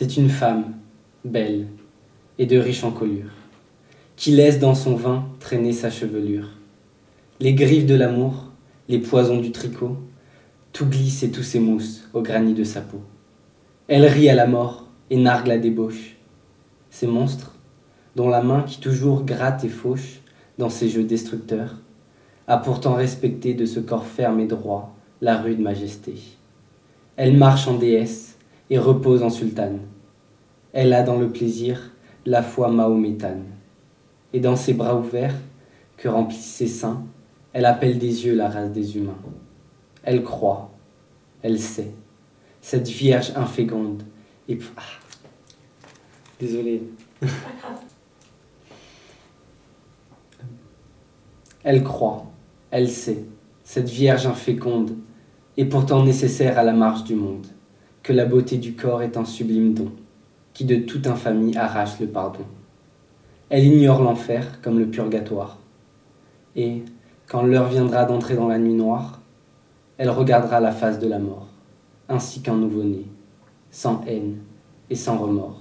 C'est une femme, belle et de riche encolure, qui laisse dans son vin traîner sa chevelure. Les griffes de l'amour, les poisons du tricot, tout glisse et tout s'émousse au granit de sa peau. Elle rit à la mort et nargue la débauche. Ces monstres, dont la main qui toujours gratte et fauche dans ses jeux destructeurs, a pourtant respecté de ce corps ferme et droit la rude majesté. Elle marche en déesse et repose en sultane. Elle a dans le plaisir la foi mahométane. Et dans ses bras ouverts, que remplissent ses seins, elle appelle des yeux la race des humains. Elle croit, elle sait, cette vierge inféconde. Et ah. Elle croit, elle sait, cette vierge inféconde, est pourtant nécessaire à la marche du monde, que la beauté du corps est un sublime don, qui de toute infamie arrache le pardon. Elle ignore l'enfer comme le purgatoire, et, quand l'heure viendra d'entrer dans la nuit noire, elle regardera la face de la mort, ainsi qu'un nouveau-né, sans haine et sans remords.